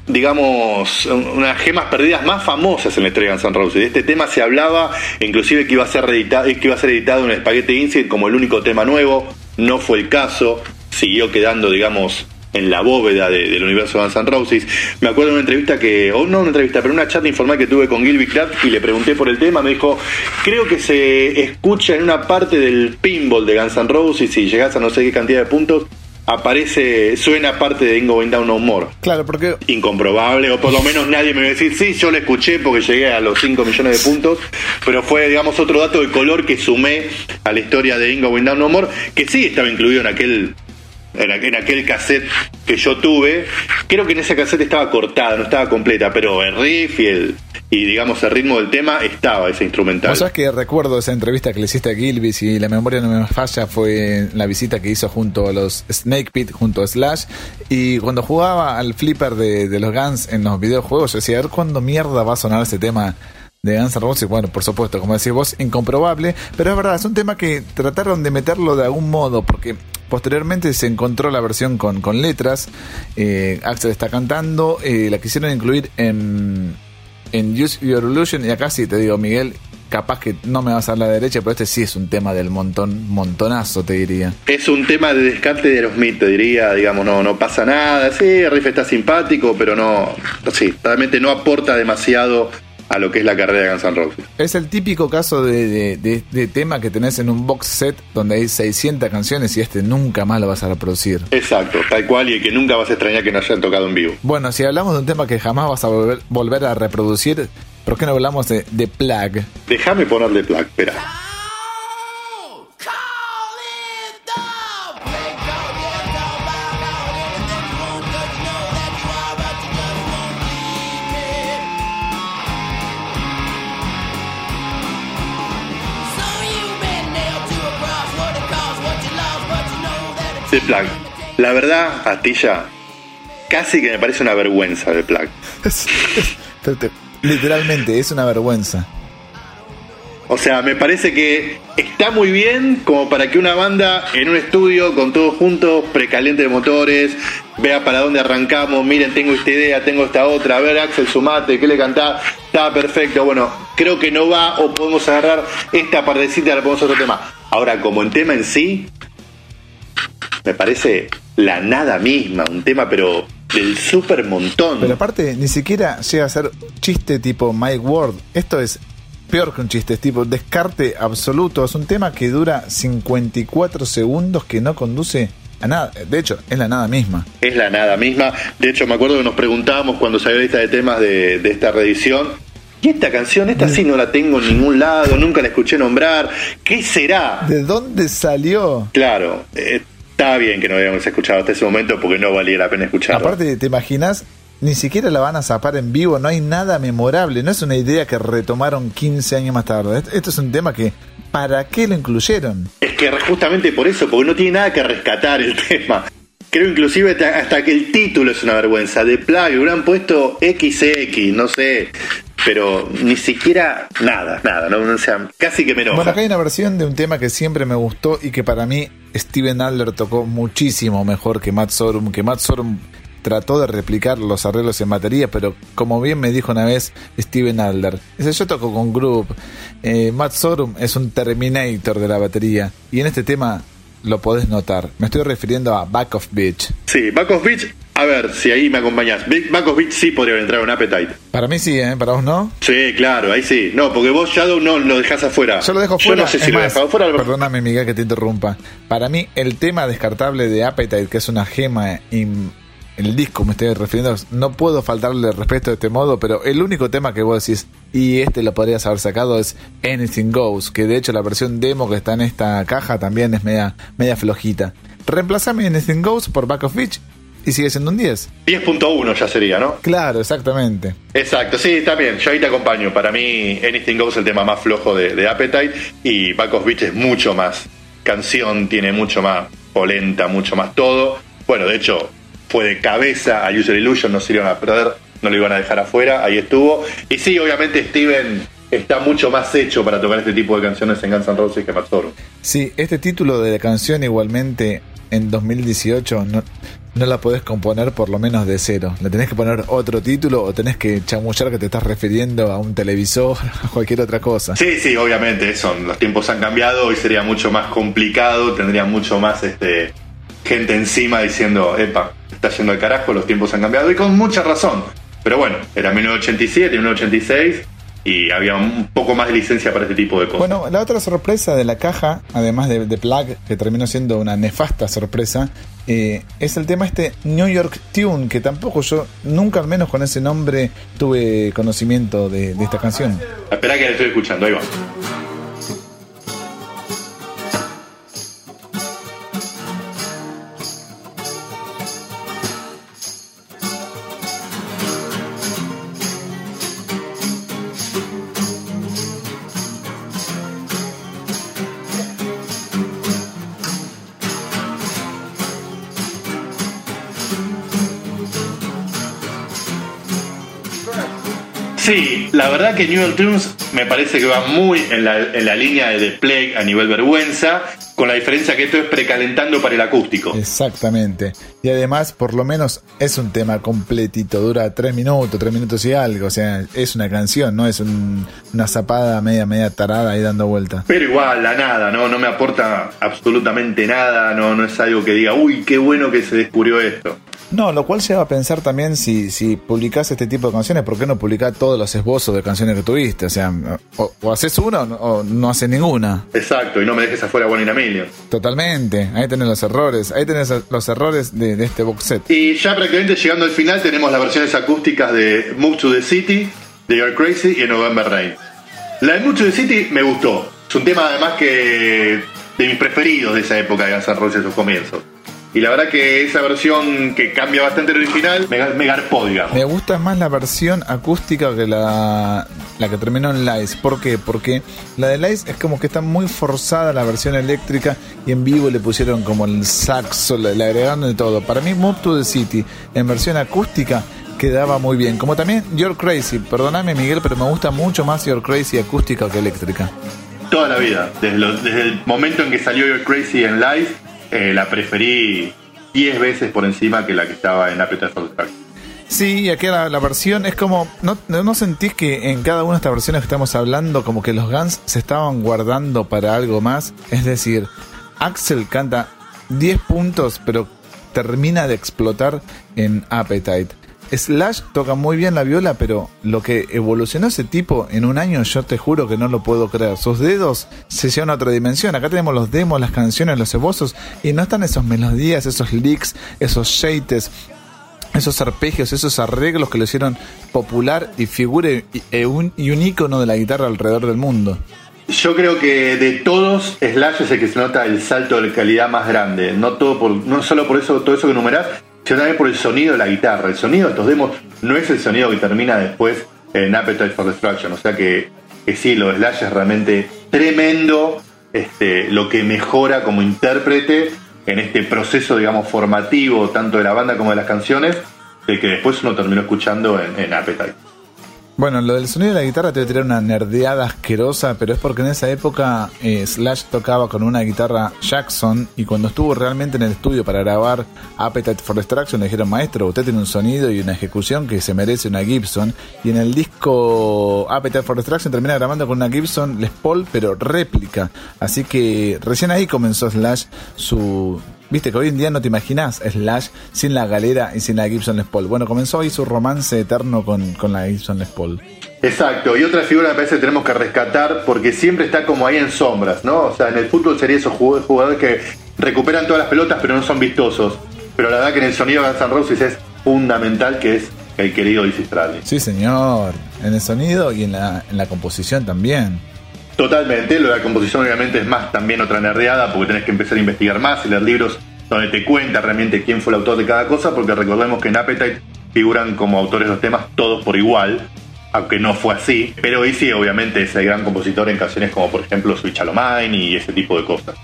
digamos, unas gemas perdidas más famosas en la historia de Guns N' Roses. De este tema se hablaba, inclusive que iba a ser editado, que iba a ser editado en Spaghetti Incident como el único tema nuevo no fue el caso, siguió quedando, digamos, en la bóveda del universo de Guns N' Roses. Me acuerdo de una entrevista que, o no una entrevista, pero una charla informal que tuve con Gilby Clark y le pregunté por el tema, me dijo, creo que se escucha en una parte del pinball de Guns N' Roses y llegas a no sé qué cantidad de puntos, aparece, suena parte de Ingo Down No More. Claro, porque... Incomprobable, o por lo menos nadie me va a decir, sí, yo lo escuché porque llegué a los 5 millones de puntos, pero fue, digamos, otro dato de color que sumé a la historia de Ingo Down No More, que sí estaba incluido en aquel en aquel, aquel cassette que yo tuve, creo que en ese cassette estaba cortada, no estaba completa, pero el riff y el, y digamos el ritmo del tema estaba ese instrumental. ¿Vos sabés que recuerdo esa entrevista que le hiciste a Gilbis y la memoria no me falla fue la visita que hizo junto a los Snake Pit, junto a Slash y cuando jugaba al flipper de, de los Guns en los videojuegos yo decía, a ver cuándo mierda va a sonar ese tema de Guns N' Roses, bueno, por supuesto, como decís vos, incomprobable, pero es verdad, es un tema que trataron de meterlo de algún modo, porque posteriormente se encontró la versión con, con letras, eh, Axel está cantando, eh, la quisieron incluir en, en Use Your Illusion, y acá sí te digo, Miguel, capaz que no me vas a la derecha, pero este sí es un tema del montón, montonazo, te diría. Es un tema de descarte de los mitos, diría, digamos, no, no pasa nada, sí, el riff está simpático, pero no, sí, realmente no aporta demasiado a lo que es la carrera de Guns N' Roses. Es el típico caso de, de, tema que tenés en un box set donde hay 600 canciones y este nunca más lo vas a reproducir. Exacto, tal cual, y que nunca vas a extrañar que no hayan tocado en vivo. Bueno, si hablamos de un tema que jamás vas a volver, volver a reproducir, ¿por qué no hablamos de, de Plug? Déjame ponerle Plug, espera. De Plug. La verdad, Pastilla, casi que me parece una vergüenza de Plug. Literalmente, es una vergüenza. O sea, me parece que está muy bien como para que una banda en un estudio con todos juntos, precaliente de motores, vea para dónde arrancamos, miren, tengo esta idea, tengo esta otra, a ver Axel, sumate, ¿qué le cantás? Está perfecto, bueno, creo que no va o podemos agarrar esta partecita y le ponemos otro tema. Ahora, como en tema en sí, me parece la nada misma, un tema pero del super montón. Pero aparte, ni siquiera llega a ser chiste tipo Mike Ward. Esto es peor que un chiste, es tipo descarte absoluto. Es un tema que dura 54 segundos que no conduce a nada. De hecho, es la nada misma. Es la nada misma. De hecho, me acuerdo que nos preguntábamos cuando salió la lista de temas de, de esta reedición. Y esta canción, esta sí no la tengo en ningún lado, nunca la escuché nombrar. ¿Qué será? ¿De dónde salió? Claro, eh, Está bien que no habíamos escuchado hasta ese momento porque no valía la pena escucharlo. Aparte, ¿te imaginas? Ni siquiera la van a zapar en vivo, no hay nada memorable, no es una idea que retomaron 15 años más tarde. Esto es un tema que, ¿para qué lo incluyeron? Es que justamente por eso, porque no tiene nada que rescatar el tema. Creo inclusive hasta que el título es una vergüenza. De Plague hubieran puesto XX, no sé, pero ni siquiera nada, nada, no, o sea, casi que menos. Bueno, acá hay una versión de un tema que siempre me gustó y que para mí Steven Adler tocó muchísimo mejor que Matt Sorum, que Matt Sorum trató de replicar los arreglos en batería, pero como bien me dijo una vez Steven Adler, dice, yo toco con Group, eh, Matt Sorum es un Terminator de la batería, y en este tema lo podés notar. Me estoy refiriendo a Back of Beach. Sí, Back of Beach A ver, si ahí me acompañás. Back of Beach sí podría entrar en Appetite. Para mí sí, ¿eh? Para vos no. Sí, claro, ahí sí. No, porque vos Shadow no lo dejás afuera. Yo lo dejo fuera. Yo no sé si Es lo más, dejado fuera. Perdóname, Miguel, que te interrumpa. Para mí, el tema descartable de Appetite, que es una gema el disco me estoy refiriendo, no puedo faltarle respeto de este modo, pero el único tema que vos decís, y este lo podrías haber sacado, es Anything Goes, que de hecho la versión demo que está en esta caja también es media, media flojita. Reemplazame Anything Goes por Back of Beach y sigue siendo un 10. 10.1 ya sería, ¿no? Claro, exactamente. Exacto, sí, está bien. Yo ahí te acompaño. Para mí, Anything Goes es el tema más flojo de, de Appetite y Back of Beach es mucho más canción, tiene mucho más polenta, mucho más todo. Bueno, de hecho, fue de cabeza a User Illusion, no se iban a perder, no lo iban a dejar afuera, ahí estuvo. Y sí, obviamente Steven está mucho más hecho para tocar este tipo de canciones en Guns N' Roses que Matt Sorum. Sí, este título de la canción igualmente en 2018 no, no la podés componer por lo menos de cero. Le tenés que poner otro título o tenés que chamullar que te estás refiriendo a un televisor o cualquier otra cosa. Sí, sí, obviamente, son, los tiempos han cambiado, hoy sería mucho más complicado, tendría mucho más este gente encima diciendo, epa, está yendo al carajo, los tiempos han cambiado, y con mucha razón. Pero bueno, era 1987, 1986, y había un poco más de licencia para este tipo de cosas. Bueno, la otra sorpresa de la caja, además de, de Plug, que terminó siendo una nefasta sorpresa, eh, es el tema este New York Tune, que tampoco yo, nunca al menos con ese nombre, tuve conocimiento de, de esta canción. Espera que la estoy escuchando, ahí va. La verdad que New York Tunes me parece que va muy en la, en la línea de The Plague a nivel vergüenza, con la diferencia que esto es precalentando para el acústico. Exactamente. Y además, por lo menos, es un tema completito. Dura tres minutos, tres minutos y algo. O sea, es una canción, no es un- una zapada media, media tarada ahí dando vuelta. Pero igual, la nada, ¿no? No me aporta absolutamente nada, no, no es algo que diga, uy, qué bueno que se descubrió esto. No, lo cual lleva a pensar también si, si publicás este tipo de canciones, ¿por qué no publicar todos los esbozos de canciones que tuviste? O sea, o, o haces uno o no haces ninguna. Exacto, y no me dejes afuera a Million. Totalmente. Ahí tenés los errores. Ahí tenés los errores de, de este box set. Y ya prácticamente llegando al final tenemos las versiones acústicas de Move to the City, de You're Crazy y November Rain. La de Move to the City me gustó. Es un tema además que de mis preferidos de esa época de Guns N' Roses, sus comienzos. Y la verdad que esa versión que cambia bastante el original me, me garpó, digamos. Me gusta más la versión acústica que la, la que terminó en Lice. ¿Por qué? Porque la de Lice es como que está muy forzada la versión eléctrica y en vivo le pusieron como el saxo, le, le agregaron de todo. Para mí, Move to the City en versión acústica quedaba muy bien. Como también You're Crazy. Perdóname, Miguel, pero me gusta mucho más You're Crazy acústica que eléctrica. Toda la vida. Desde, lo- desde el momento en que salió You're Crazy en live, eh, la preferí 10 veces por encima que la que estaba en Appetite for Destruction. Sí, y aquí la, la versión es como. ¿no, ¿No sentís que en cada una de estas versiones que estamos hablando, como que los Guns se estaban guardando para algo más? Es decir, Axel canta 10 puntos, pero termina de explotar en Appetite. Slash toca muy bien la viola, pero lo que evolucionó ese tipo en un año, yo te juro que no lo puedo creer. Sus dedos se llevan a otra dimensión. Acá tenemos los demos, las canciones, los esbozos, y no están esos melodías, esos licks, esos shates, esos arpegios, esos arreglos que lo hicieron popular y figure y, e un, y un ícono de la guitarra alrededor del mundo. Yo creo que de todos, Slash es el que se nota el salto de calidad más grande. No todo por, no solo por eso, todo eso que numerás, sino también por el sonido de la guitarra. El sonido de estos demos no es el sonido que termina después en Appetite for Destruction. O sea que, que sí, lo de Slash es realmente tremendo. Este, lo que mejora como intérprete en este proceso, digamos, formativo, tanto de la banda como de las canciones, de que después uno terminó escuchando en, en Appetite. Bueno, lo del sonido de la guitarra te voy a tirar una nerdeada asquerosa, pero es porque en esa época eh, Slash tocaba con una guitarra Jackson y cuando estuvo realmente en el estudio para grabar Appetite for Destruction le dijeron, maestro, usted tiene un sonido y una ejecución que se merece una Gibson. Y en el disco Appetite for Destruction termina grabando con una Gibson Les Paul, pero réplica. Así que recién ahí comenzó Slash su Viste que hoy en día no te imaginas Slash sin la galera y sin la Gibson Les Paul. Bueno, comenzó ahí su romance eterno con, con la Gibson Les Paul. Exacto, y otra figura me parece que tenemos que rescatar porque siempre está como ahí en sombras, ¿no? O sea, en el fútbol sería esos jugadores que recuperan todas las pelotas pero no son vistosos. Pero la verdad que en el sonido de Guns N' Roses es fundamental que es el querido Dizzy Stradley. Sí, señor, en el sonido y en la, en la composición también. Totalmente, lo de la composición obviamente es más también otra nerdeada porque tenés que empezar a investigar más y leer libros donde te cuenta realmente quién fue el autor de cada cosa, porque recordemos que en Appetite figuran como autores los temas todos por igual, aunque no fue así, pero sí obviamente es el gran compositor en canciones como por ejemplo Switch Mine y ese tipo de cosas.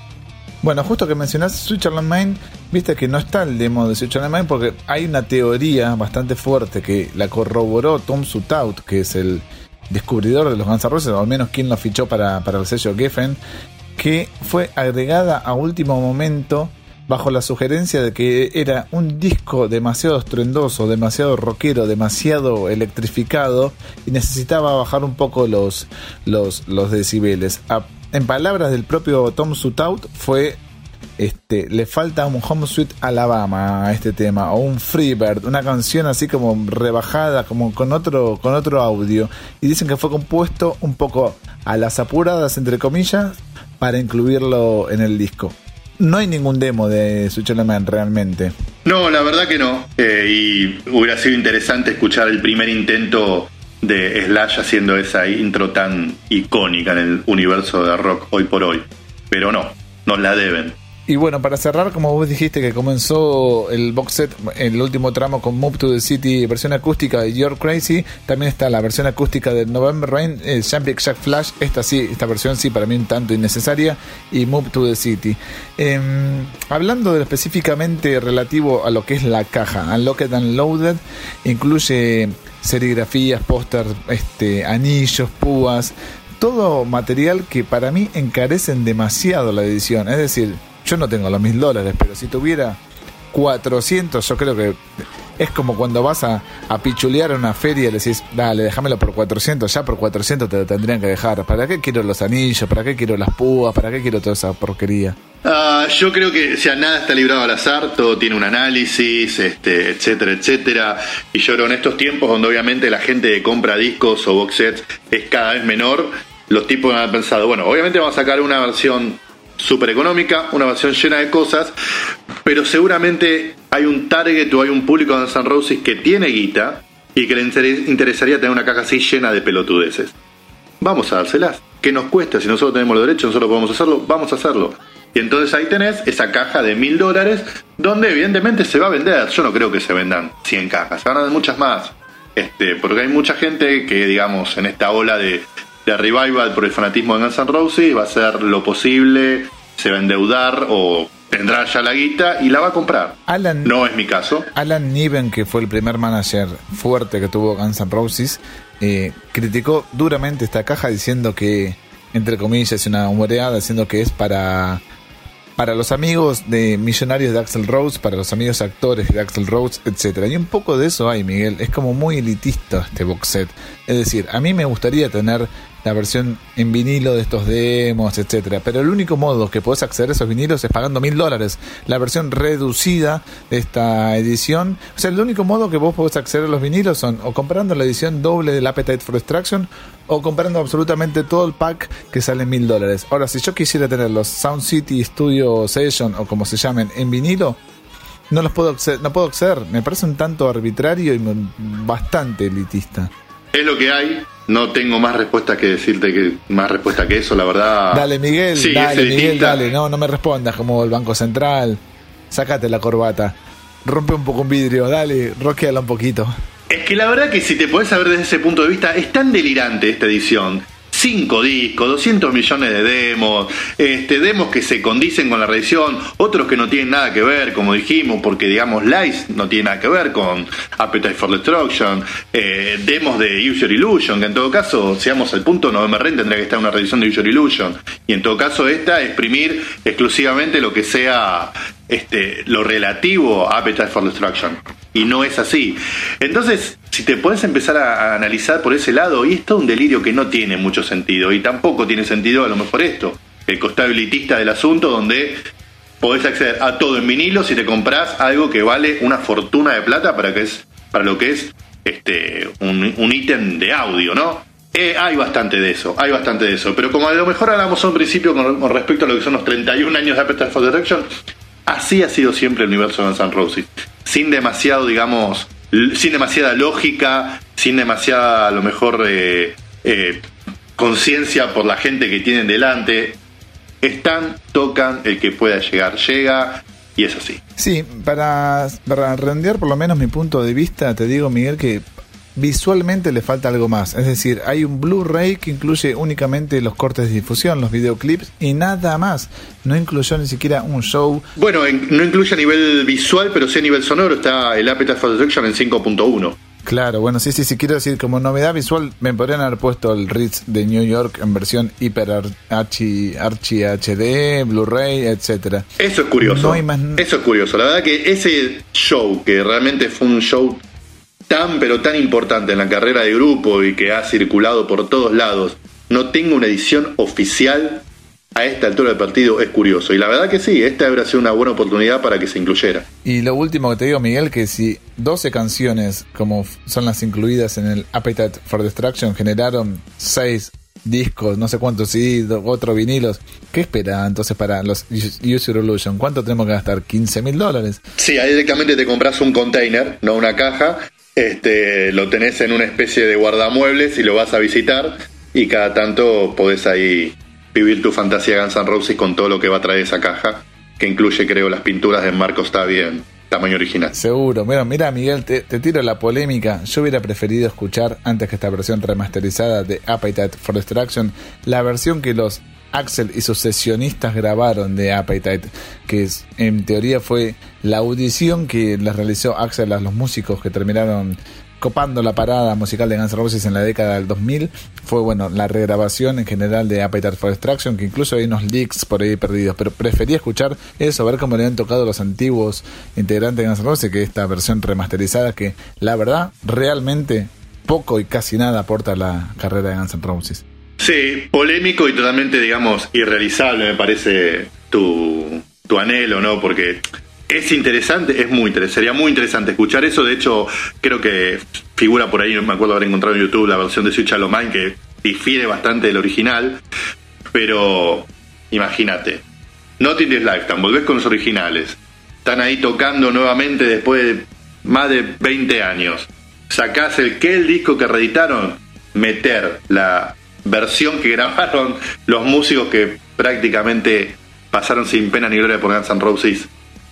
Bueno, justo que mencionaste Switch Mine, viste que no está el demo de Switch Mine porque hay una teoría bastante fuerte que la corroboró Tom Sutout, que es el descubridor de los Guns N' Roses, o al menos quien lo fichó para, para el sello Geffen, que fue agregada a último momento bajo la sugerencia de que era un disco demasiado estruendoso, demasiado rockero, demasiado electrificado y necesitaba bajar un poco los, los, los decibeles. en palabras del propio Tom Sutout fue este, le falta un Home Sweet Alabama a este tema, o un Freebird, una canción así como rebajada, como con otro, con otro audio. Y dicen que fue compuesto un poco a las apuradas, entre comillas, para incluirlo en el disco no hay ningún demo de Switch Man realmente. No, la verdad que no. Eh, y hubiera sido interesante escuchar el primer intento de Slash haciendo esa intro tan icónica en el universo de rock hoy por hoy. Pero no, nos la deben. Y bueno, para cerrar, como vos dijiste que comenzó el box set, el último tramo con Move to the City, versión acústica de You're Crazy, también está la versión acústica de November Rain, el Champion Jack Flash, esta sí, esta versión sí para mí un tanto innecesaria, y Move to the City. Em, hablando específicamente relativo a lo que es la caja, Unlocked and Loaded, incluye serigrafías, pósters, este, anillos, púas, todo material que para mí encarecen demasiado la edición, es decir, yo no tengo los mil dólares, pero si tuviera 400, yo creo que es como cuando vas a, a pichulear a una feria y le decís, dale, déjamelo por 400, ya por 400 te lo tendrían que dejar. ¿Para qué quiero los anillos? ¿Para qué quiero las púas? ¿Para qué quiero toda esa porquería? Ah, yo creo que, sea, nada está librado al azar, todo tiene un análisis, este, etcétera, etcétera. Y yo creo en estos tiempos donde obviamente la gente que compra discos o box sets es cada vez menor, los tipos han pensado, bueno, obviamente vamos a sacar una versión súper económica, una versión llena de cosas, pero seguramente hay un target o hay un público de San Roses que tiene guita y que le interesaría tener una caja así llena de pelotudeces. Vamos a dárselas. ¿Qué nos cuesta? Si nosotros tenemos los derechos, nosotros podemos hacerlo, vamos a hacerlo. Y entonces ahí tenés esa caja de mil dólares donde evidentemente se va a vender. Yo no creo que se vendan 100 cajas, se van a vender muchas más. Este, porque hay mucha gente que, digamos, en esta ola de, de revival por el fanatismo de Guns N' Roses, va a hacer lo posible, se va a endeudar o tendrá ya la guita y la va a comprar. Alan, no es mi caso. Alan Niven, que fue el primer manager fuerte que tuvo Guns N' Roses, eh, criticó duramente esta caja diciendo que, entre comillas, es una humoreada, diciendo que es para para los amigos de millonarios de Axel Rose, para los amigos actores de Axel Rose, etcétera. Y un poco de eso hay, Miguel. Es como muy elitista este box set. Es decir, a mí me gustaría tener la versión en vinilo de estos demos, etcétera. Pero el único modo que puedes acceder a esos vinilos es pagando mil dólares. La versión reducida de esta edición. O sea, el único modo que vos podés acceder a los vinilos son o comprando la edición doble del Appetite for Destruction o comprando absolutamente todo el pack que sale mil dólares. Ahora, si yo quisiera tener los Sound City Studio Session o como se llamen en vinilo, no los puedo acceder, no puedo acceder. Me parece un tanto arbitrario y bastante elitista. Es lo que hay. No tengo más respuesta que decirte que más respuesta que eso, la verdad. Dale, Miguel, dale, Miguel, dale. No, no me respondas como el Banco Central. Sácate la corbata. Rompe un poco un vidrio, dale, roqueala un poquito. Es que la verdad que si te podés saber desde ese punto de vista, es tan delirante esta edición 5 discos, 200 millones de demos, este, demos que se condicen con la reedición, otros que no tienen nada que ver, como dijimos, porque digamos Lice no tiene nada que ver con Appetite for Destruction, eh, demos de User Illusion, que en todo caso, seamos al punto, November Rain tendría que estar una reedición de User Illusion, y en todo caso esta, exprimir exclusivamente lo que sea este, lo relativo a Appetite for Destruction. Y no es así. Entonces, si te puedes empezar a, analizar por ese lado, y esto es un delirio que no tiene mucho sentido, y tampoco tiene sentido a lo mejor esto, el costado elitista del asunto, donde podés acceder a todo en vinilo si te compras algo que vale una fortuna de plata para que es para lo que es este un ítem de audio, ¿no? Eh, hay bastante de eso, hay bastante de eso. Pero como a lo mejor hablamos un principio con, respecto a lo que son los 31 años de Appetite for Destruction, así ha sido siempre el universo de Guns N' Roses. Sin demasiado, digamos, sin demasiada lógica, sin demasiada, a lo mejor, eh, eh, conciencia por la gente que tienen delante. Están, tocan, el que pueda llegar, llega, y es así. Sí, para, para por lo menos mi punto de vista, te digo, Miguel, que visualmente le falta algo más. Es decir, hay un Blu-ray que incluye únicamente los cortes de difusión, los videoclips y nada más. No incluyó ni siquiera un show. Bueno, no incluye a nivel visual, pero sí a nivel sonoro. Está el Appetite for Destruction en 5.1. Claro, bueno, sí, sí, sí, quiero decir, como novedad visual, me podrían haber puesto el Ritz de New York en versión hiper archi, archi HD, Blu-ray, etcétera. Eso es curioso. Eso es curioso. La verdad que ese show, que realmente fue un show tan pero tan importante en la carrera de grupo y que ha circulado por todos lados no tenga una edición oficial a esta altura del partido es curioso. Y la verdad que sí, esta habría sido una buena oportunidad para que se incluyera. Y lo último que te digo, Miguel, que si 12 canciones, como son las incluidas en el Appetite for Destruction, generaron 6 discos, no sé cuántos sí, otros vinilos. ¿Qué espera entonces para los User Illusion? ¿Cuánto tenemos que gastar? ¿15 mil dólares? Sí, ahí directamente te compras un container, no una caja, este, lo tenés en una especie de guardamuebles y lo vas a visitar y cada tanto podés ahí vivir tu fantasía Guns N' Roses con todo lo que va a traer esa caja, que incluye creo las pinturas de Marco está bien tamaño original. Seguro. Mira, mira Miguel, te, tiro la polémica. Yo hubiera preferido escuchar, antes que esta versión remasterizada de Appetite for Destruction, la versión que los Axel y sus sesionistas grabaron de Appetite, que en teoría fue la audición que les realizó Axel a los músicos que terminaron copando la parada musical de Guns N' Roses en la década del 2000 fue bueno la regrabación en general de Appetite for Destruction que incluso hay unos leaks por ahí perdidos pero prefería escuchar eso ver cómo le han tocado los antiguos integrantes de Guns N' Roses que esta versión remasterizada que la verdad realmente poco y casi nada aporta a la carrera de Guns N' Roses Sí, polémico y totalmente, digamos, irrealizable me parece tu, tu anhelo, ¿no? Porque es interesante, es muy interesante, sería muy interesante escuchar eso. De hecho, creo que figura por ahí, no me acuerdo haber encontrado en YouTube la versión de Switch Alomine que difiere bastante del original. Pero imagínate, Not in This Lifetime, volvés con los originales. Están ahí tocando nuevamente después de más de 20 años. Sacás el que el disco que reeditaron, meter la versión que grabaron los músicos que prácticamente pasaron sin pena ni gloria por Guns N' Roses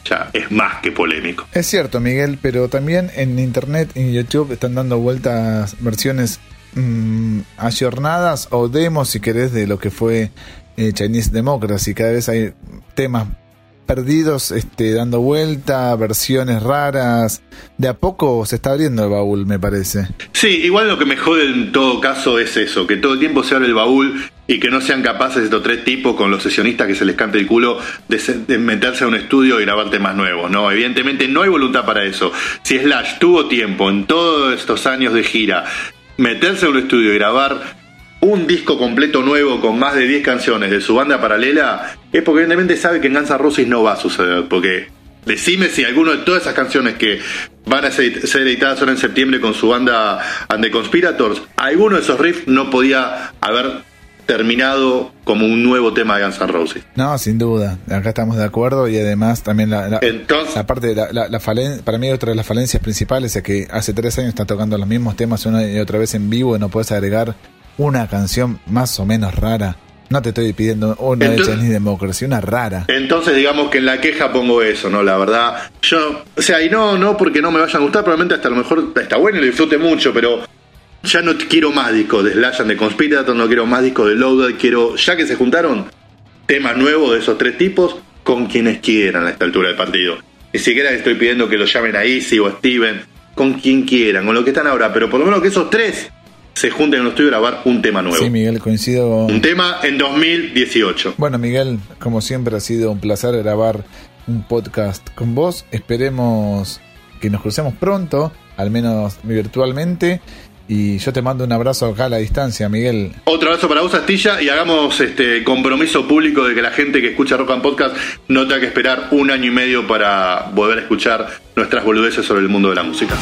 ya es más que polémico. Es cierto, Miguel, pero también en internet y YouTube están dando vueltas versiones mmm, ayornadas o demos, si querés, de lo que fue eh, Chinese Democracy. Cada vez hay temas perdidos este, dando vuelta, versiones raras. De a poco se está abriendo el baúl, me parece. Sí, igual lo que me jode en todo caso es eso, que todo el tiempo se abre el baúl y que no sean capaces estos tres tipos con los sesionistas que se les cante el culo de, meterse a un estudio y grabar temas nuevos. No, evidentemente no hay voluntad para eso. Si Slash tuvo tiempo en todos estos años de gira meterse a un estudio y grabar un disco completo nuevo con más de 10 canciones de su banda paralela, es porque evidentemente sabe que en Guns N' Roses no va a suceder. Porque decime si alguno de todas esas canciones que van a ser, editadas ahora en septiembre con su banda And the Conspirators, alguno de esos riffs no podía haber terminado como un nuevo tema de Guns N' Roses. No, sin duda. Acá estamos de acuerdo y además también la, la, la parte de la, la para mí otra de las falencias principales es que hace tres años está tocando los mismos temas una y otra vez en vivo y no puedes agregar una canción más o menos rara. No te estoy pidiendo una de ni Democracy, una rara. Entonces, digamos que en la queja pongo eso, ¿no? La verdad. Yo, o sea, y no, no porque no me vayan a gustar, probablemente hasta a lo mejor está bueno y lo disfrute mucho, pero ya no quiero más discos de Slash and de Conspirator, no quiero más discos de Loaded, quiero, ya que se juntaron, temas nuevos de esos tres tipos con quienes quieran a esta altura del partido. Ni siquiera estoy pidiendo que lo llamen a Easy o Steven, con quien quieran, con lo que están ahora, pero por lo menos que esos tres se junten en un estudio a grabar un tema nuevo. Sí, Miguel, coincido. Un tema en 2018. Bueno, Miguel, como siempre ha sido un placer grabar un podcast con vos. Esperemos que nos crucemos pronto, al menos virtualmente. Y yo te mando un abrazo acá a la distancia, Miguel. Otro abrazo para vos, Astilla, y hagamos este compromiso público de que la gente que escucha Rock and Podcast no tenga que esperar un año y medio para volver a escuchar nuestras boludeces sobre el mundo de la música.